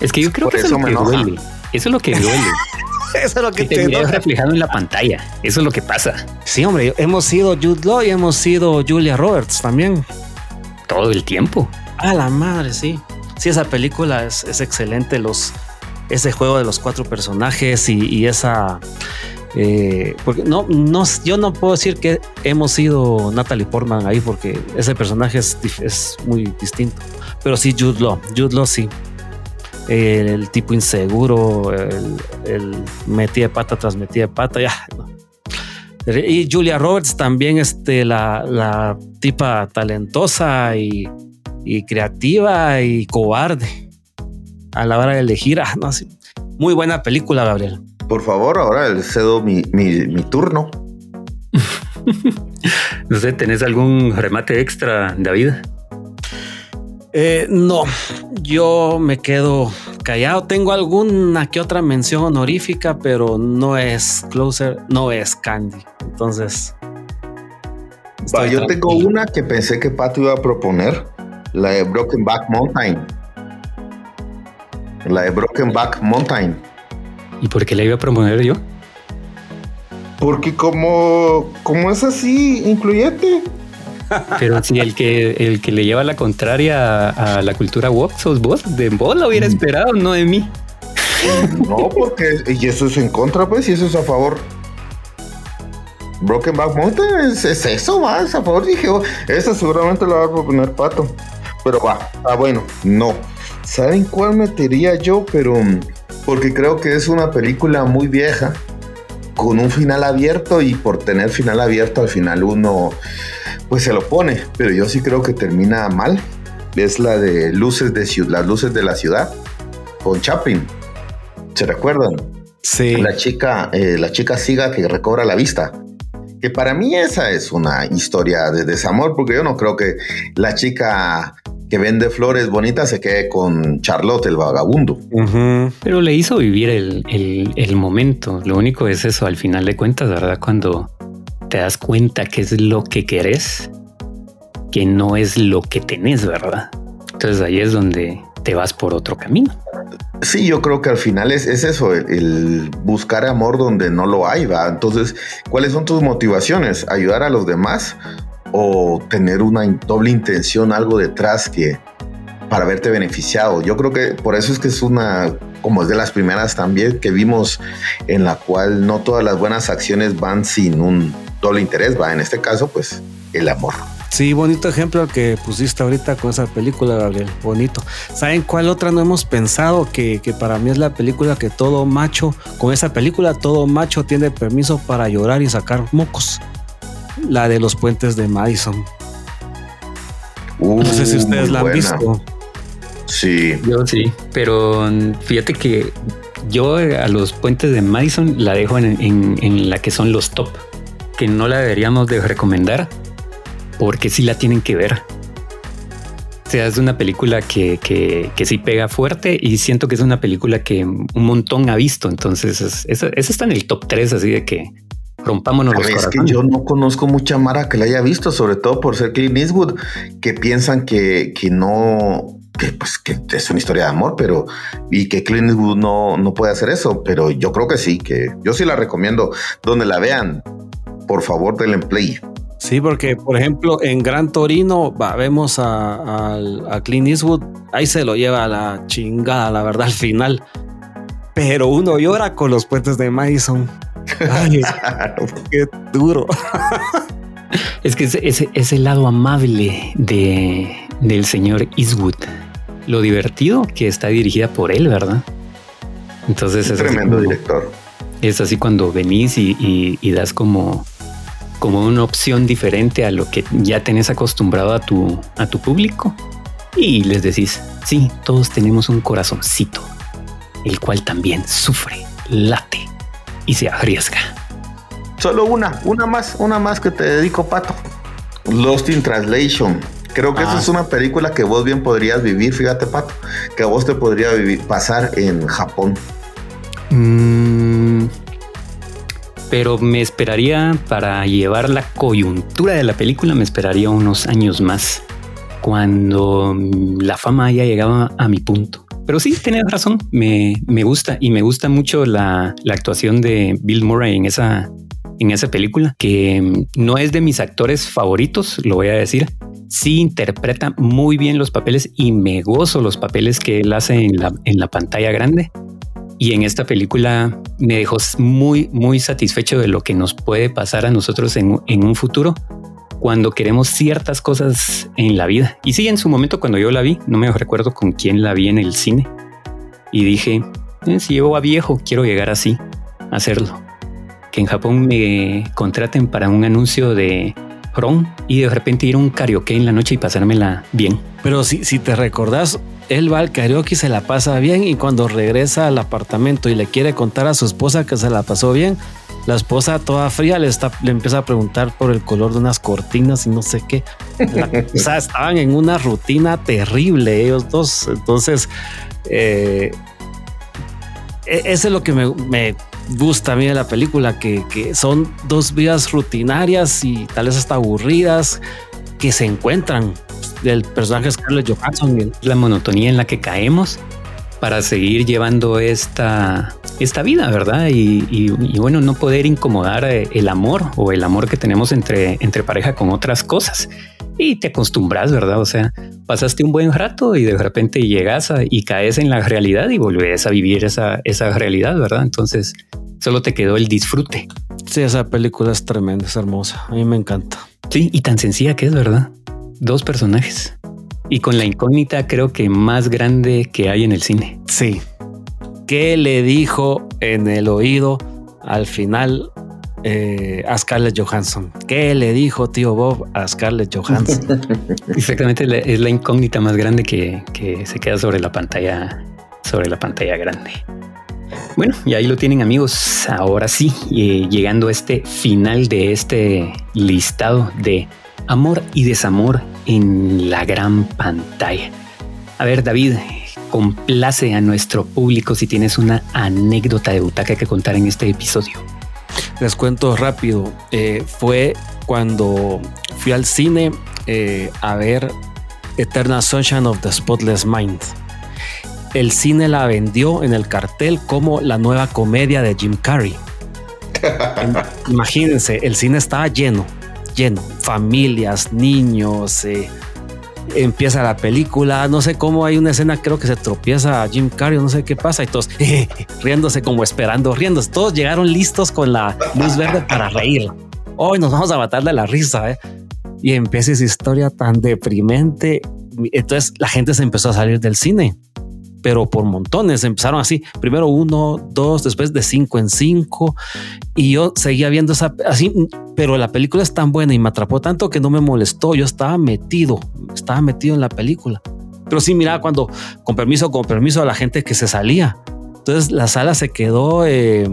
Es que yo creo Por que eso es eso lo que enoja. duele. Eso es lo que duele. [LAUGHS] Eso es lo que te veas reflejado en la pantalla. Eso es lo que pasa Sí, hombre, hemos sido Jude Law y hemos sido Julia Roberts también. todo el tiempo. A la madre, sí. Sí, esa película es, es excelente. Los, ese juego de los cuatro personajes y, y esa. Eh, porque no, no, yo no puedo decir que hemos sido Natalie Portman ahí porque ese personaje es, es muy distinto. Pero sí, Jude Law. Jude Law sí. El, el tipo inseguro, el, el metí de pata tras metí de pata, ya. Y Julia Roberts también, este, la, tipa talentosa y, creativa y cobarde a la hora de elegir. Ah. Muy buena película, Gabriel. Por favor, ahora le cedo mi, mi- mi turno. [LAUGHS] No sé, ¿tenés algún remate extra, David? Eh, no, yo me quedo callado. Tengo alguna que otra mención honorífica, pero no es Closer, no es Candy. Entonces. Va, yo tengo una que pensé que Pato iba a proponer, la de Broken Back Mountain. La de Broken Back Mountain. ¿Y por qué la iba a proponer yo? Porque como, como es así, incluyente. [LAUGHS] Pero si el que el que le lleva la contraria a, la cultura woke sos vos, de vos lo hubiera mm. esperado, no de mí. No, porque y eso es en contra, pues, y eso es a favor. Broken Back Mountain es, eso, más a favor. Dije, oh, esa seguramente la va a proponer Pato. Pero va, ah, bueno, no. ¿Saben cuál metería yo? Pero mm, porque creo que es una película muy vieja, con un final abierto y por tener final abierto al final uno pues se lo pone, pero yo sí creo que termina mal. Es la de luces de las luces de la ciudad con Chaplin. ¿Se recuerdan? Sí. La chica, eh, la chica siga que recobra la vista. Que para mí esa es una historia de desamor, porque yo no creo que la chica que vende flores bonitas se quede con Charlotte, el vagabundo. Pero le hizo vivir el, el, el, momento. Lo único es eso, al final de cuentas, ¿verdad? Cuando te das cuenta que es lo que querés, que no es lo que tenés, ¿verdad? Entonces ahí es donde te vas por otro camino. Sí, yo creo que al final es, eso, el, buscar amor donde no lo hay, ¿va? Entonces, ¿cuáles son tus motivaciones? ¿Ayudar a los demás o tener una doble intención, algo detrás que para verte beneficiado? Yo creo que por eso es que es una, como es de las primeras también que vimos, en la cual no todas las buenas acciones van sin un doble interés, va, en este caso, pues el amor. Sí, bonito ejemplo que pusiste ahorita con esa película, Gabriel. Bonito. ¿Saben cuál otra no hemos pensado? Que, que, para mí es la película que todo macho, con esa película, todo macho tiene permiso para llorar y sacar mocos. La de los puentes de Madison. no sé si ustedes la han visto. Sí. Yo sí, pero fíjate que yo a los puentes de Madison la dejo en, en la que son los top que no la deberíamos de recomendar porque sí la tienen que ver. O sea, es una película que, que, que, sí pega fuerte y siento que es una película que un montón ha visto. Entonces, esa está en el top 3, así de que rompámonos los Es que yo no conozco mucha Mara que la haya visto, sobre todo por ser Clint Eastwood, que piensan que, que no, que pues que es una historia de amor, pero y que Clint Eastwood no, no puede hacer eso, pero yo creo que sí, que yo sí la recomiendo donde la vean por favor del play. Sí, porque por ejemplo en Gran Torino vemos a, a, Clint Eastwood, ahí se lo lleva a la chingada, la verdad, al final. Pero uno llora con los puentes de Madison. Ay, [LAUGHS] qué duro. es que es, es, el lado amable de, del señor Eastwood. Lo divertido que está dirigida por él, ¿verdad? Entonces es tremendo director. Es así cuando venís y das como como una opción diferente a lo que ya tenés acostumbrado a tu, a tu público. Y les decís, sí, todos tenemos un corazoncito, el cual también sufre, late y se arriesga. Solo una, una más, una más que te dedico, Pato. Lost in Translation. Creo que esa es ah. una película que vos bien podrías vivir, fíjate, Pato, que a vos te podría vivir, pasar en Japón. Mm, pero me esperaría para llevar la coyuntura de la película, me esperaría unos años más cuando la fama haya llegado a mi punto. Pero sí, tienes razón, me, me, gusta y me gusta mucho la, la, actuación de Bill Murray en esa, en esa película, que no es de mis actores favoritos, lo voy a decir. Sí interpreta muy bien los papeles y me gozo los papeles que él hace en la, en la pantalla grande. Y en esta película me dejó muy, muy satisfecho de lo que nos puede pasar a nosotros en, un futuro cuando queremos ciertas cosas en la vida. Y sí, en su momento cuando yo la vi, no me recuerdo con quién la vi en el cine. Y dije, eh, si llego a viejo, quiero llegar así, hacerlo. Que en Japón me contraten para un anuncio de prom y de repente ir a un karaoke en la noche y pasármela bien. Pero si, si te recordás, él va al karaoke y se la pasa bien y cuando regresa al apartamento y le quiere contar a su esposa que se la pasó bien, La esposa toda fría le, está, le empieza a preguntar por el color de unas cortinas y no sé qué. o sea, estaban en una rutina terrible ellos dos. Entonces, eh, e-, eso es lo que me, gusta a mí de la película, que, que, son dos vidas rutinarias y tal vez hasta aburridas que se encuentran del personaje Scarlett Johansson. La monotonía en la que caemos para seguir llevando esta, esta vida, ¿verdad? Y, bueno, no poder incomodar eh, el amor o el amor que tenemos entre, entre pareja con otras cosas. Y te acostumbras, ¿verdad? O sea, pasaste un buen rato y de repente llegas y caes en la realidad y volvés a vivir esa, esa realidad, ¿verdad? Entonces, solo te quedó el disfrute. Sí, esa película es tremenda, es hermosa. A mí me encanta. Sí, y tan sencilla que es, ¿verdad? Dos personajes y con la incógnita creo que más grande que hay en el cine. Sí. ¿Qué le dijo en el oído al final eh, a Scarlett Johansson? ¿Qué le dijo tío Bob a Scarlett Johansson? [LAUGHS] Exactamente, es la incógnita más grande que, se queda sobre la pantalla, sobre la pantalla grande. Bueno, y ahí lo tienen amigos. Ahora sí, eh, llegando a este final de este listado de amor y desamor en la gran pantalla. A ver, David, complace a nuestro público si tienes una anécdota de butaca que contar en este episodio. Les cuento rápido. Eh, fue cuando fui al cine eh, a ver Eternal Sunshine of the Spotless Mind. El cine la vendió en el cartel como la nueva comedia de Jim Carrey. [LAUGHS] Imagínense, el cine estaba lleno lleno, familias, niños. Eh, empieza la película, no sé cómo hay una escena, creo que se tropieza a Jim Carrey, no sé qué pasa, y todos [LAUGHS] riéndose como esperando, riéndose. Todos llegaron listos con la luz verde para reír. Hoy nos vamos a matar de la risa, ¿eh? Y empieza esa historia tan deprimente. Entonces la gente se empezó a salir del cine pero por montones. Empezaron así, primero uno, dos, después de cinco en cinco. Y yo seguía viendo esa así, pero la película es tan buena y me atrapó tanto que no me molestó. Yo estaba metido, estaba metido en la película. Pero sí, mira, cuando con permiso, con permiso a la gente que se salía. Entonces la sala se quedó, eh,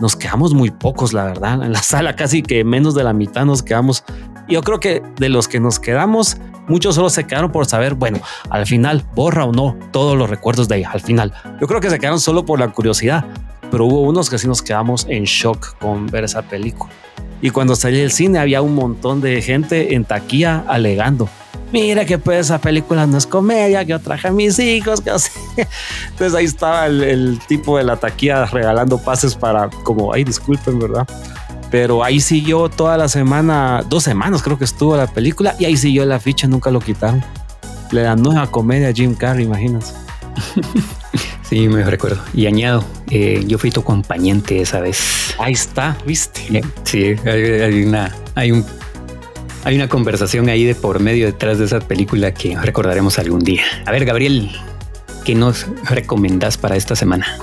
nos quedamos muy pocos, la verdad. En la [LAUGHS] sala casi que menos de la mitad nos quedamos. Yo creo que de los que nos quedamos, Muchos solo se quedaron por saber, bueno, al final borra o no todos los recuerdos de ella. Al final, yo creo que se quedaron solo por la curiosidad, pero hubo unos que sí nos quedamos en shock con ver esa película. Y cuando salí del cine había un montón de gente en taquilla alegando. Mira que pues esa película no es comedia, que yo traje a mis hijos, que así. [LAUGHS] Entonces ahí estaba el, el tipo de la taquilla regalando pases para como, ay, disculpen, ¿verdad? Pero ahí siguió toda la semana, dos semanas creo que estuvo la película y ahí siguió la ficha, nunca lo quitaron. Dan nueva comedia Jim Carrey, imagínate. [LAUGHS] Sí, me recuerdo. Y añado, eh, yo fui tu acompañante esa vez. Ahí está, viste. Eh, sí, hay, una, hay un, hay una conversación ahí de por medio detrás de esa película que recordaremos algún día. A ver, Gabriel, ¿qué nos recomendás para esta semana?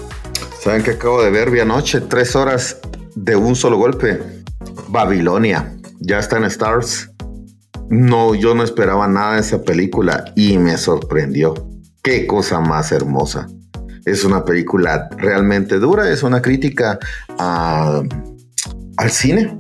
Saben que acabo de ver vía noche, tres horas de un solo golpe. Babilonia, ya está en Stars. No, yo no esperaba nada de esa película y me sorprendió. Qué cosa más hermosa. Es una película realmente dura, es una crítica al cine.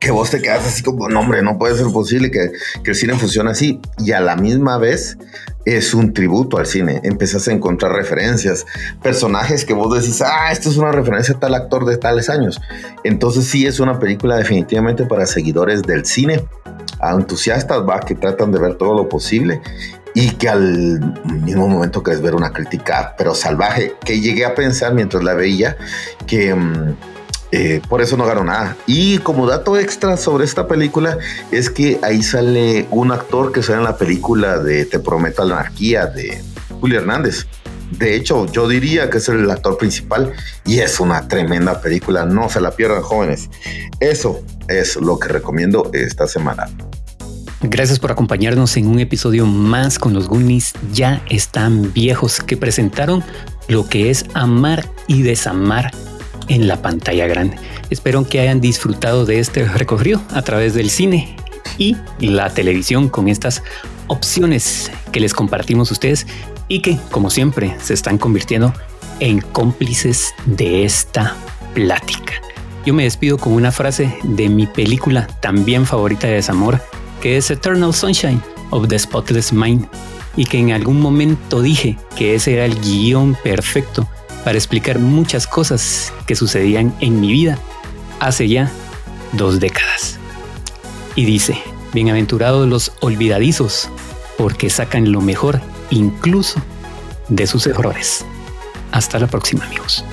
Que vos te quedas así como, no, hombre, no puede ser posible que, que el cine funcione así. Y a la misma vez es un tributo al cine. Empezás a encontrar referencias, personajes que vos decís, ah, esto es una referencia a tal actor de tales años. Entonces sí es una película definitivamente para seguidores del cine, a entusiastas, va, que tratan de ver todo lo posible y que al mismo momento que es ver una crítica, pero salvaje, que llegué a pensar mientras la veía, que... Mm, eh, por eso no ganó nada. Y como dato extra sobre esta película es que ahí sale un actor que sale en la película de Te prometo la anarquía de Julio Hernández. De hecho, yo diría que es el actor principal y es una tremenda película. No se la pierdan, jóvenes. Eso es lo que recomiendo esta semana. Gracias por acompañarnos en un episodio más con los Goonies ya están viejos que presentaron lo que es amar y desamar en la pantalla grande. Espero que hayan disfrutado de este recorrido a través del cine y la televisión con estas opciones que les compartimos a ustedes y que, como siempre, se están convirtiendo en cómplices de esta plática. yo me despido con una frase de mi película también favorita de desamor, que es Eternal Sunshine of the Spotless Mind, y que en algún momento dije que ese era el guion perfecto para explicar muchas cosas que sucedían en mi vida hace ya dos décadas. Y dice, bienaventurados los olvidadizos, porque sacan lo mejor incluso de sus errores. Hasta la próxima amigos.